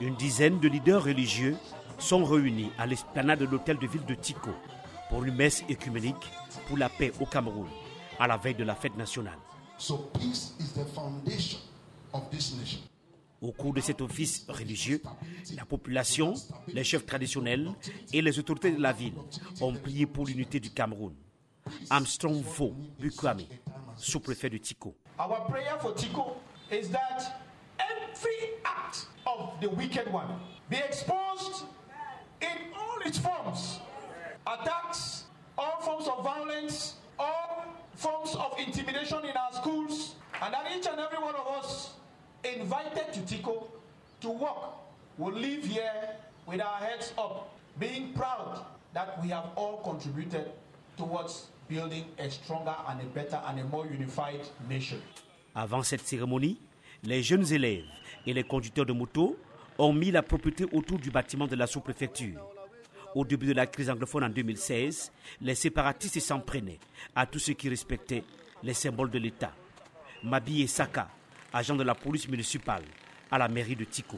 Une dizaine de leaders religieux sont réunis à l'esplanade de l'hôtel de ville de Tico pour une messe écuménique pour la paix au Cameroun à la veille de la fête nationale. Au cours de cet office religieux, la population, les chefs traditionnels et les autorités de la ville ont prié pour l'unité du Cameroun. Armstrong Vo Bukwame, sous-préfet de Tico. Our prayer for Tico is that every act of the wicked one be exposed in all its forms. Attacks, all forms of violence, all forms of intimidation in our schools, and that each and every one of us invited to Tico to work will live here with our heads up, being proud that we have all contributed towards building a stronger and a better and a more unified nation. Avant cette cérémonie, les jeunes élèves et les conducteurs de moto ont mis la propriété autour du bâtiment de la sous-préfecture. Au début de la crise anglophone en 2016, les séparatistes s'en prenaient à tous ceux qui respectaient les symboles de l'État. Mabi Saka, agent de la police municipale à la mairie de Tico.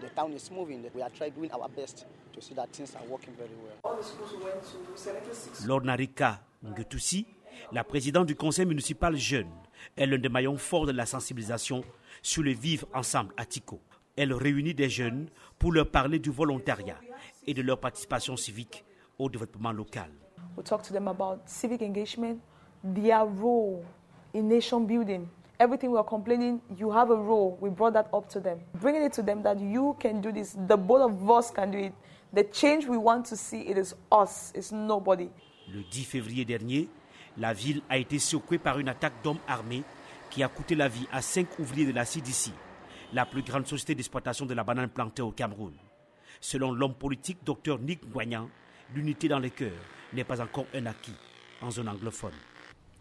The town is moving. We are trying doing our best to see that things are working very well. All the schools we went to, Lord Narika Ngetussi, la présidente du conseil municipal jeune, est l'un des maillons forts de la sensibilisation sur le vivre ensemble à Tico. Elle réunit des jeunes pour leur parler du volontariat et de leur participation civique au développement local. We talked to them about civic engagement, their role in nation building. Everything we are complaining, you have a role. We brought that up to them. Bringing it to them that you can do this. The both of us can do it. The change we want to see, it is us, it's nobody. Le 10 février dernier, la ville a été secouée par une attaque d'hommes armés qui a coûté la vie à cinq ouvriers de la CDC, la plus grande société d'exploitation de la banane plantée au Cameroun. Selon l'homme politique Dr Nick Guagnan, l'unité dans les cœurs n'est pas encore un acquis en zone anglophone.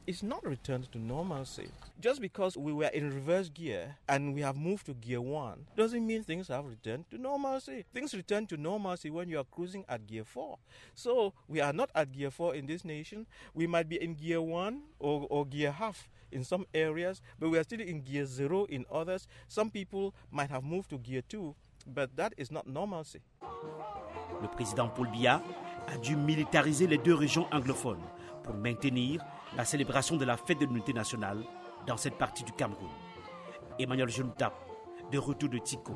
It's not returned to normalcy. Just because we were in reverse gear and we have moved to gear one doesn't mean things have returned to normalcy. Things return to normalcy when you are cruising at gear four. So we are not at gear four in this nation. We might be in gear one or, or gear half in some areas, but we are still in gear zero in others. Some people might have moved to gear two, but that is not normalcy. Le président Paul Biya a dû militariser les deux régions anglophones pour maintenir la célébration de la fête de l'unité nationale dans cette partie du Cameroun. Emmanuel Juntap, de retour de Tico,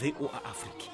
VOA Afrique.